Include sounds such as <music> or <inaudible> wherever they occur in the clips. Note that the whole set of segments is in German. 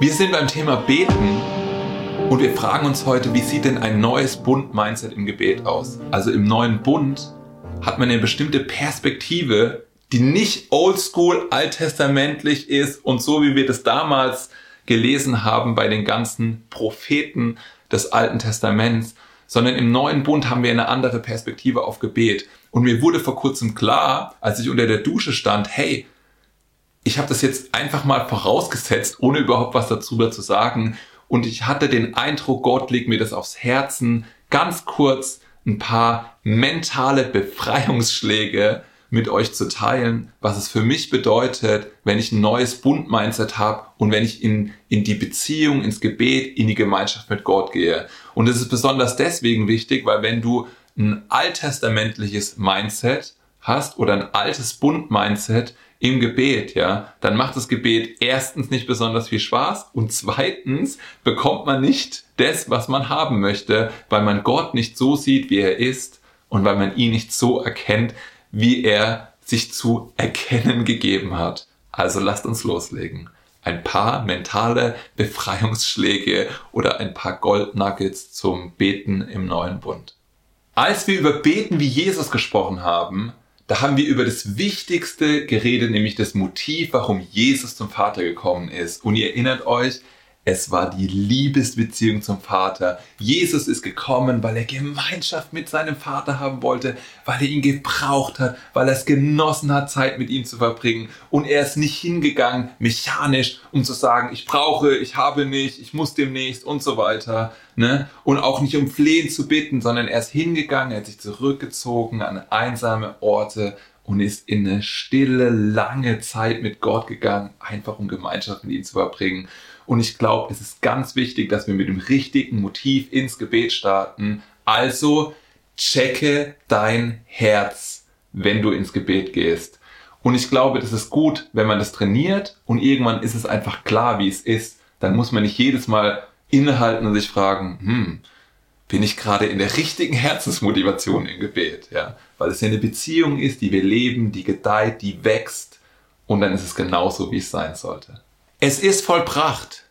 Wir sind beim Thema Beten und wir fragen uns heute, wie sieht denn ein neues Bund-Mindset im Gebet aus? Also im neuen Bund hat man eine bestimmte Perspektive, die nicht oldschool, alttestamentlich ist und so wie wir das damals gelesen haben bei den ganzen Propheten des Alten Testaments, sondern im neuen Bund haben wir eine andere Perspektive auf Gebet. Und mir wurde vor kurzem klar, als ich unter der Dusche stand, hey, ich habe das jetzt einfach mal vorausgesetzt, ohne überhaupt was dazu zu sagen. Und ich hatte den Eindruck, Gott legt mir das aufs Herzen, ganz kurz ein paar mentale Befreiungsschläge mit euch zu teilen, was es für mich bedeutet, wenn ich ein neues Bund-Mindset habe und wenn ich in, in die Beziehung, ins Gebet, in die Gemeinschaft mit Gott gehe. Und es ist besonders deswegen wichtig, weil wenn du ein alttestamentliches Mindset hast oder ein altes Bund-Mindset, im Gebet, ja, dann macht das Gebet erstens nicht besonders viel Spaß und zweitens bekommt man nicht das, was man haben möchte, weil man Gott nicht so sieht, wie er ist und weil man ihn nicht so erkennt, wie er sich zu erkennen gegeben hat. Also lasst uns loslegen. Ein paar mentale Befreiungsschläge oder ein paar Goldnuggets zum Beten im neuen Bund. Als wir über Beten wie Jesus gesprochen haben, da haben wir über das Wichtigste geredet, nämlich das Motiv, warum Jesus zum Vater gekommen ist. Und ihr erinnert euch, es war die Liebesbeziehung zum Vater. Jesus ist gekommen, weil er Gemeinschaft mit seinem Vater haben wollte, weil er ihn gebraucht hat, weil er es genossen hat, Zeit mit ihm zu verbringen. Und er ist nicht hingegangen, mechanisch, um zu sagen, ich brauche, ich habe nicht, ich muss demnächst und so weiter. Ne? Und auch nicht um Flehen zu bitten, sondern er ist hingegangen, er hat sich zurückgezogen an einsame Orte und ist in eine stille, lange Zeit mit Gott gegangen, einfach um Gemeinschaft mit ihm zu verbringen. Und ich glaube, es ist ganz wichtig, dass wir mit dem richtigen Motiv ins Gebet starten. Also checke dein Herz, wenn du ins Gebet gehst. Und ich glaube, das ist gut, wenn man das trainiert und irgendwann ist es einfach klar, wie es ist. Dann muss man nicht jedes Mal innehalten und sich fragen, hm, bin ich gerade in der richtigen Herzensmotivation im Gebet, ja? Weil es ja eine Beziehung ist, die wir leben, die gedeiht, die wächst und dann ist es genauso, wie es sein sollte. Es ist vollbracht,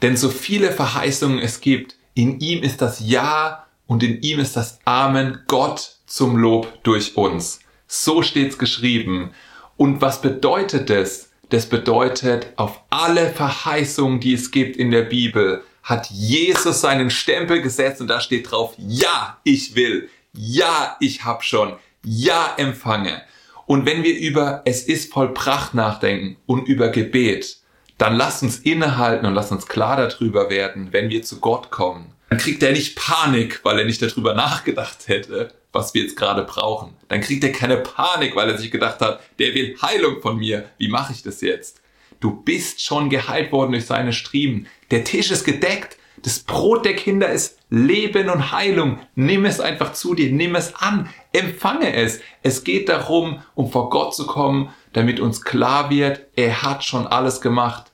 denn so viele Verheißungen es gibt, in ihm ist das Ja und in ihm ist das Amen, Gott zum Lob durch uns. So steht's geschrieben. Und was bedeutet es? Das bedeutet, auf alle Verheißungen, die es gibt in der Bibel, hat Jesus seinen Stempel gesetzt und da steht drauf, ja, ich will, ja, ich hab schon, ja, empfange. Und wenn wir über es ist vollbracht nachdenken und über Gebet, dann lasst uns innehalten und lasst uns klar darüber werden, wenn wir zu Gott kommen. Dann kriegt er nicht Panik, weil er nicht darüber nachgedacht hätte, was wir jetzt gerade brauchen. Dann kriegt er keine Panik, weil er sich gedacht hat, der will Heilung von mir. Wie mache ich das jetzt? Du bist schon geheilt worden durch seine Striemen. Der Tisch ist gedeckt. Das Brot der Kinder ist Leben und Heilung. Nimm es einfach zu dir, nimm es an, empfange es. Es geht darum, um vor Gott zu kommen, damit uns klar wird, er hat schon alles gemacht.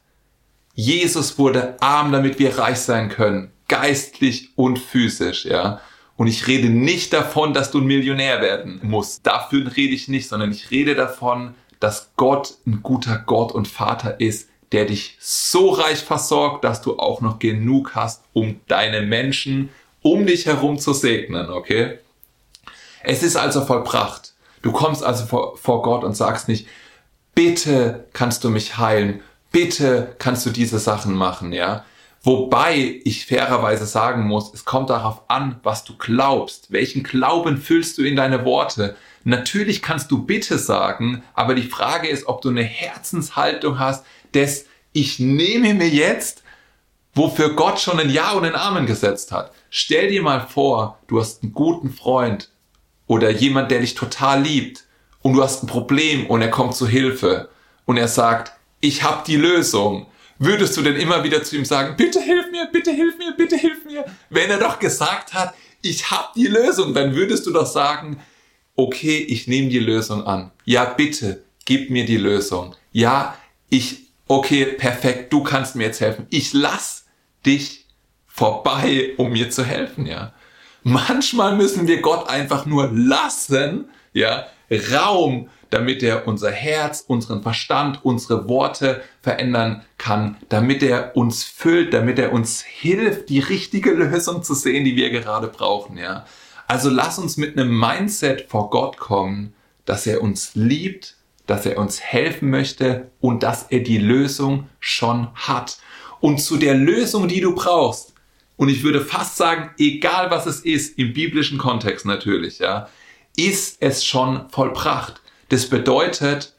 Jesus wurde arm, damit wir reich sein können, geistlich und physisch, ja. Und ich rede nicht davon, dass du ein Millionär werden musst. Dafür rede ich nicht, sondern ich rede davon, dass Gott ein guter Gott und Vater ist, der dich so reich versorgt, dass du auch noch genug hast, um deine Menschen um dich herum zu segnen, okay? Es ist also vollbracht. Du kommst also vor, vor Gott und sagst nicht, bitte kannst du mich heilen, bitte kannst du diese Sachen machen, ja? Wobei ich fairerweise sagen muss, es kommt darauf an, was du glaubst. Welchen Glauben füllst du in deine Worte? Natürlich kannst du bitte sagen, aber die Frage ist, ob du eine Herzenshaltung hast, des ich nehme mir jetzt, wofür Gott schon ein Ja und ein Amen gesetzt hat. Stell dir mal vor, du hast einen guten Freund oder jemand, der dich total liebt und du hast ein Problem und er kommt zu Hilfe und er sagt, ich habe die Lösung. Würdest du denn immer wieder zu ihm sagen, bitte hilf mir, bitte hilf mir, bitte hilf mir? Wenn er doch gesagt hat, ich habe die Lösung, dann würdest du doch sagen, okay, ich nehme die Lösung an. Ja, bitte, gib mir die Lösung. Ja, ich okay, perfekt, du kannst mir jetzt helfen. Ich lass dich vorbei, um mir zu helfen, ja. Manchmal müssen wir Gott einfach nur lassen, ja, Raum, damit er unser Herz, unseren Verstand, unsere Worte verändern kann, damit er uns füllt, damit er uns hilft, die richtige Lösung zu sehen, die wir gerade brauchen, ja. Also lass uns mit einem Mindset vor Gott kommen, dass er uns liebt, dass er uns helfen möchte und dass er die Lösung schon hat. Und zu der Lösung, die du brauchst, und ich würde fast sagen, egal was es ist, im biblischen Kontext natürlich, ja, ist es schon vollbracht. Das bedeutet,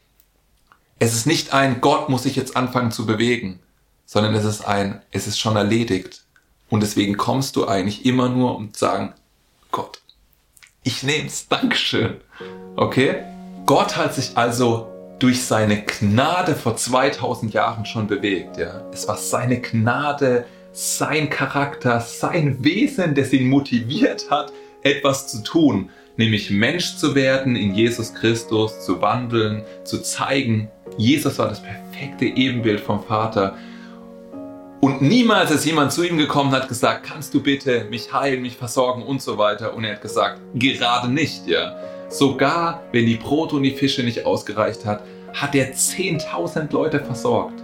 es ist nicht ein Gott muss sich jetzt anfangen zu bewegen, sondern es ist ein, es ist schon erledigt. Und deswegen kommst du eigentlich immer nur zu sagen, Gott, ich nehm's, Dankeschön. Okay? Gott hat sich also durch seine Gnade vor 2000 Jahren schon bewegt. Ja? Es war seine Gnade, sein Charakter, sein Wesen, das ihn motiviert hat, etwas zu tun, nämlich Mensch zu werden, in Jesus Christus zu wandeln, zu zeigen. Jesus war das perfekte Ebenbild vom Vater. Und niemals ist jemand zu ihm gekommen und hat gesagt, kannst du bitte mich heilen, mich versorgen und so weiter. Und er hat gesagt, gerade nicht, ja. Sogar wenn die Brote und die Fische nicht ausgereicht hat, hat er 10.000 Leute versorgt.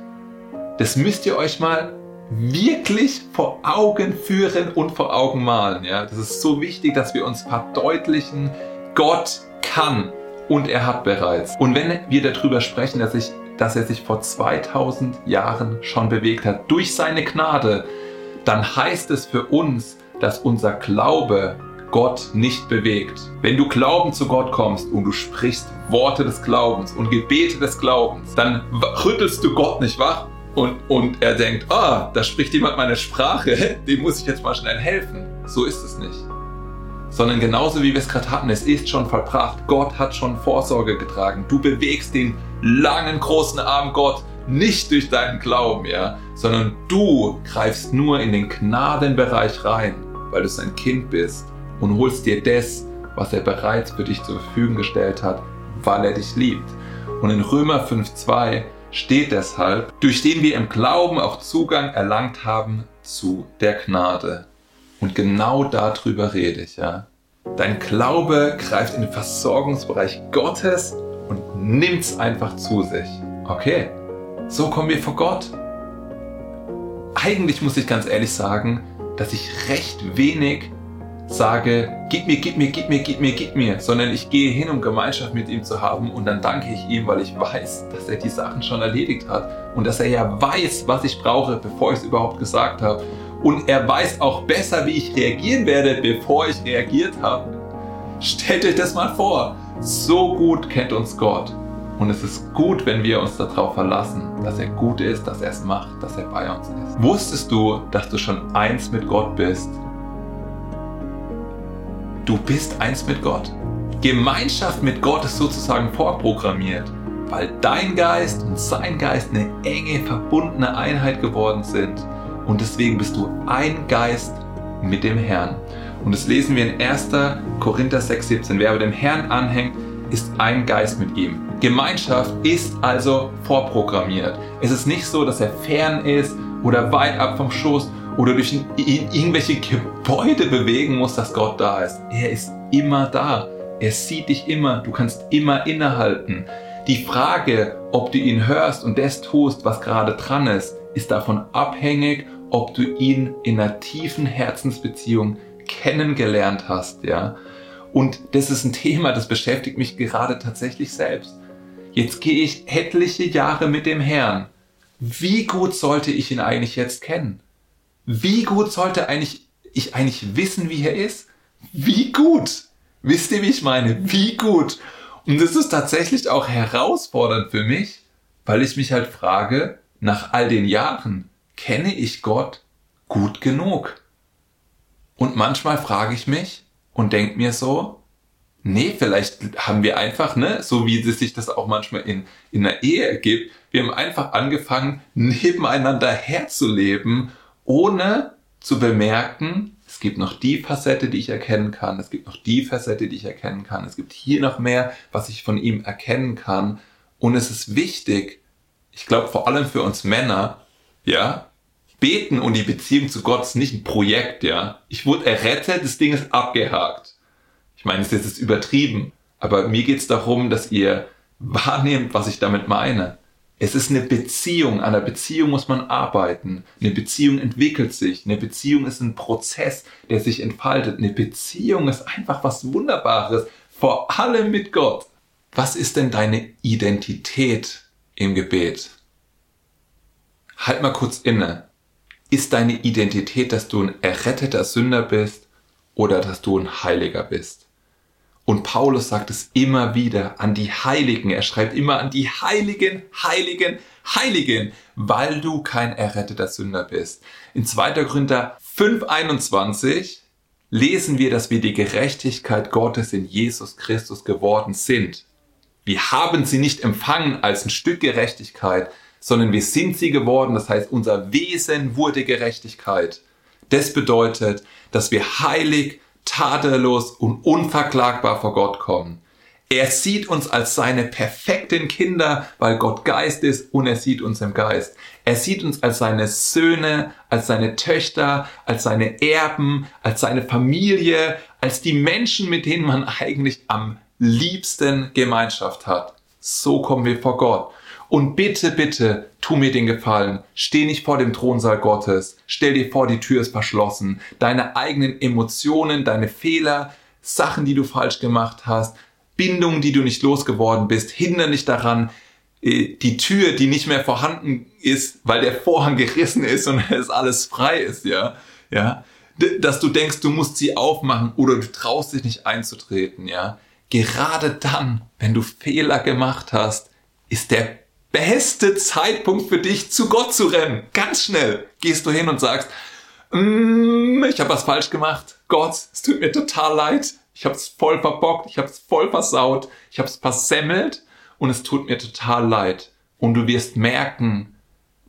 Das müsst ihr euch mal wirklich vor Augen führen und vor Augen malen. Ja? Das ist so wichtig, dass wir uns verdeutlichen, Gott kann und er hat bereits. Und wenn wir darüber sprechen, dass, ich, dass er sich vor 2000 Jahren schon bewegt hat, durch seine Gnade, dann heißt es für uns, dass unser Glaube Gott nicht bewegt. Wenn du Glauben zu Gott kommst und du sprichst Worte des Glaubens und Gebete des Glaubens, dann rüttelst du Gott nicht wach, und, und er denkt, ah, da spricht jemand meine Sprache, <laughs> dem muss ich jetzt mal schnell helfen. So ist es nicht. Sondern genauso wie wir es gerade hatten, es ist schon vollbracht. Gott hat schon Vorsorge getragen. Du bewegst den langen, großen Arm Gott nicht durch deinen Glauben, ja, sondern du greifst nur in den Gnadenbereich rein, weil du sein Kind bist und holst dir das, was er bereits für dich zur Verfügung gestellt hat, weil er dich liebt. Und in Römer 5,2 steht deshalb, durch den wir im Glauben auch Zugang erlangt haben zu der Gnade. Und genau darüber rede ich, ja. Dein Glaube greift in den Versorgungsbereich Gottes und nimmt es einfach zu sich. Okay, so kommen wir vor Gott. Eigentlich muss ich ganz ehrlich sagen, dass ich recht wenig sage, gib mir, gib mir, gib mir, gib mir, gib mir, sondern ich gehe hin, um Gemeinschaft mit ihm zu haben und dann danke ich ihm, weil ich weiß, dass er die Sachen schon erledigt hat und dass er ja weiß, was ich brauche, bevor ich es überhaupt gesagt habe. Und er weiß auch besser, wie ich reagieren werde, bevor ich reagiert habe. Stellt euch das mal vor. So gut kennt uns Gott. Und es ist gut, wenn wir uns darauf verlassen, dass er gut ist, dass er es macht, dass er bei uns ist. Wusstest du, dass du schon eins mit Gott bist Du bist eins mit Gott. Gemeinschaft mit Gott ist sozusagen vorprogrammiert, weil dein Geist und sein Geist eine enge, verbundene Einheit geworden sind. Und deswegen bist du ein Geist mit dem Herrn. Und das lesen wir in 1. Korinther 6, 17. Wer aber dem Herrn anhängt, ist ein Geist mit ihm. Gemeinschaft ist also vorprogrammiert. Es ist nicht so, dass er fern ist oder weit ab vom Schoß oder durch irgendwelche Gebäude bewegen muss, dass Gott da ist. Er ist immer da. Er sieht dich immer. Du kannst immer innehalten. Die Frage, ob du ihn hörst und das tust, was gerade dran ist, ist davon abhängig, ob du ihn in einer tiefen Herzensbeziehung kennengelernt hast, ja. Und das ist ein Thema, das beschäftigt mich gerade tatsächlich selbst. Jetzt gehe ich etliche Jahre mit dem Herrn. Wie gut sollte ich ihn eigentlich jetzt kennen? Wie gut sollte eigentlich ich eigentlich wissen, wie er ist? Wie gut? Wisst ihr, wie ich meine? Wie gut? Und das ist tatsächlich auch herausfordernd für mich, weil ich mich halt frage, nach all den Jahren, kenne ich Gott gut genug? Und manchmal frage ich mich und denke mir so, nee, vielleicht haben wir einfach, ne, so wie es sich das auch manchmal in, in einer Ehe ergibt, wir haben einfach angefangen, nebeneinander herzuleben ohne zu bemerken, es gibt noch die Facette, die ich erkennen kann, es gibt noch die Facette, die ich erkennen kann, es gibt hier noch mehr, was ich von ihm erkennen kann. Und es ist wichtig, ich glaube vor allem für uns Männer, ja, beten und die Beziehung zu Gott ist nicht ein Projekt, ja. Ich wurde errettet, das Ding ist abgehakt. Ich meine, es ist jetzt übertrieben, aber mir geht es darum, dass ihr wahrnehmt, was ich damit meine. Es ist eine Beziehung. An der Beziehung muss man arbeiten. Eine Beziehung entwickelt sich. Eine Beziehung ist ein Prozess, der sich entfaltet. Eine Beziehung ist einfach was Wunderbares. Vor allem mit Gott. Was ist denn deine Identität im Gebet? Halt mal kurz inne. Ist deine Identität, dass du ein erretteter Sünder bist oder dass du ein Heiliger bist? Und Paulus sagt es immer wieder an die Heiligen. Er schreibt immer an die Heiligen, Heiligen, Heiligen, weil du kein erretteter Sünder bist. In 2. Korinther 5,21 lesen wir, dass wir die Gerechtigkeit Gottes in Jesus Christus geworden sind. Wir haben sie nicht empfangen als ein Stück Gerechtigkeit, sondern wir sind sie geworden. Das heißt, unser Wesen wurde Gerechtigkeit. Das bedeutet, dass wir heilig, tadellos und unverklagbar vor Gott kommen. Er sieht uns als seine perfekten Kinder, weil Gott Geist ist und er sieht uns im Geist. Er sieht uns als seine Söhne, als seine Töchter, als seine Erben, als seine Familie, als die Menschen, mit denen man eigentlich am liebsten Gemeinschaft hat. So kommen wir vor Gott. Und bitte, bitte, tu mir den Gefallen. Steh nicht vor dem Thronsaal Gottes. Stell dir vor, die Tür ist verschlossen. Deine eigenen Emotionen, deine Fehler, Sachen, die du falsch gemacht hast, Bindungen, die du nicht losgeworden bist, hindern dich daran, äh, die Tür, die nicht mehr vorhanden ist, weil der Vorhang gerissen ist und <laughs> es alles frei ist, ja, ja, dass du denkst, du musst sie aufmachen oder du traust dich nicht einzutreten, ja. Gerade dann, wenn du Fehler gemacht hast, ist der beste Zeitpunkt für dich, zu Gott zu rennen. Ganz schnell gehst du hin und sagst, mm, ich habe was falsch gemacht. Gott, es tut mir total leid. Ich habe es voll verbockt, ich habe es voll versaut, ich habe es versemmelt und es tut mir total leid. Und du wirst merken,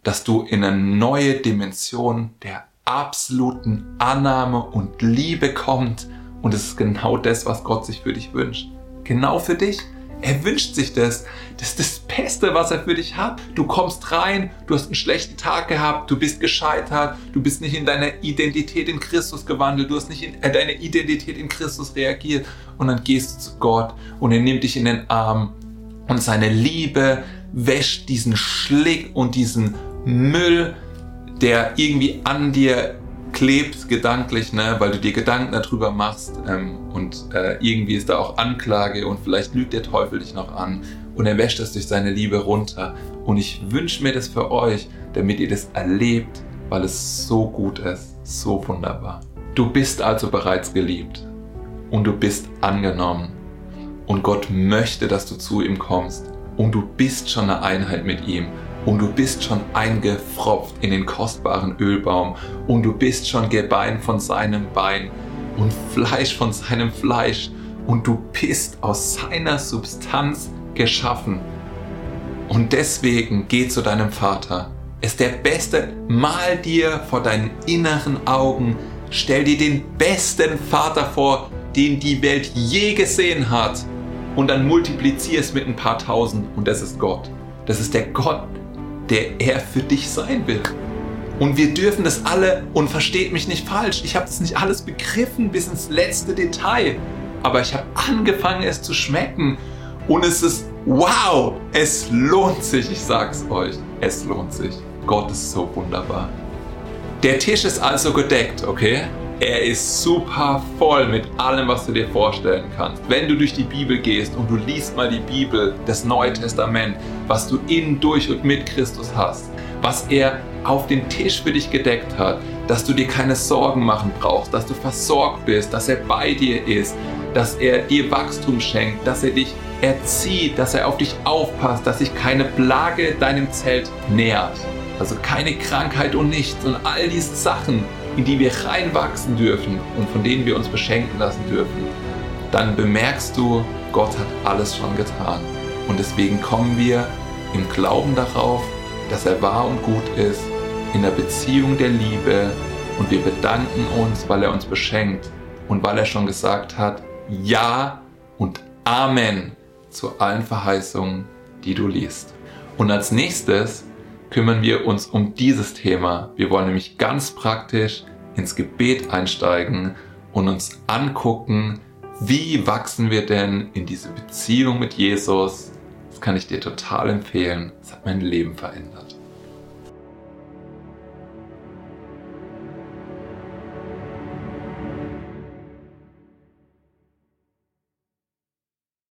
dass du in eine neue Dimension der absoluten Annahme und Liebe kommt. Und es ist genau das, was Gott sich für dich wünscht. Genau für dich. Er wünscht sich das. Das ist das Beste, was er für dich hat. Du kommst rein, du hast einen schlechten Tag gehabt, du bist gescheitert, du bist nicht in deiner Identität in Christus gewandelt, du hast nicht in äh, deine Identität in Christus reagiert. Und dann gehst du zu Gott und er nimmt dich in den Arm und seine Liebe wäscht diesen Schlick und diesen Müll, der irgendwie an dir klebt gedanklich, ne, weil du dir Gedanken darüber machst ähm, und äh, irgendwie ist da auch Anklage und vielleicht lügt der Teufel dich noch an und er wäscht es durch seine Liebe runter. Und ich wünsche mir das für euch, damit ihr das erlebt, weil es so gut ist, so wunderbar. Du bist also bereits geliebt und du bist angenommen und Gott möchte, dass du zu ihm kommst und du bist schon eine Einheit mit ihm und du bist schon eingefropft in den kostbaren Ölbaum und du bist schon Gebein von seinem Bein und Fleisch von seinem Fleisch und du bist aus seiner Substanz geschaffen. Und deswegen geh zu deinem Vater. Er ist der Beste. Mal dir vor deinen inneren Augen, stell dir den besten Vater vor, den die Welt je gesehen hat. Und dann multiplizier es mit ein paar tausend und das ist Gott. Das ist der Gott, der er für dich sein will. Und wir dürfen das alle, und versteht mich nicht falsch, ich habe das nicht alles begriffen bis ins letzte Detail, aber ich habe angefangen es zu schmecken und es ist wow, es lohnt sich, ich sag's euch, es lohnt sich. Gott ist so wunderbar. Der Tisch ist also gedeckt, okay? Er ist super voll mit allem, was du dir vorstellen kannst. Wenn du durch die Bibel gehst und du liest mal die Bibel, das Neue Testament, was du in, durch und mit Christus hast, was er auf den Tisch für dich gedeckt hat, dass du dir keine Sorgen machen brauchst, dass du versorgt bist, dass er bei dir ist, dass er dir Wachstum schenkt, dass er dich erzieht, dass er auf dich aufpasst, dass sich keine Plage deinem Zelt nähert. Also keine Krankheit und nichts und all diese Sachen, in die wir reinwachsen dürfen und von denen wir uns beschenken lassen dürfen, dann bemerkst du, Gott hat alles schon getan. Und deswegen kommen wir im Glauben darauf, dass er wahr und gut ist, in der Beziehung der Liebe und wir bedanken uns, weil er uns beschenkt und weil er schon gesagt hat, Ja und Amen zu allen Verheißungen, die du liest. Und als nächstes kümmern wir uns um dieses Thema. Wir wollen nämlich ganz praktisch ins Gebet einsteigen und uns angucken, wie wachsen wir denn in diese Beziehung mit Jesus Das kann ich dir total empfehlen. Es hat mein Leben verändert.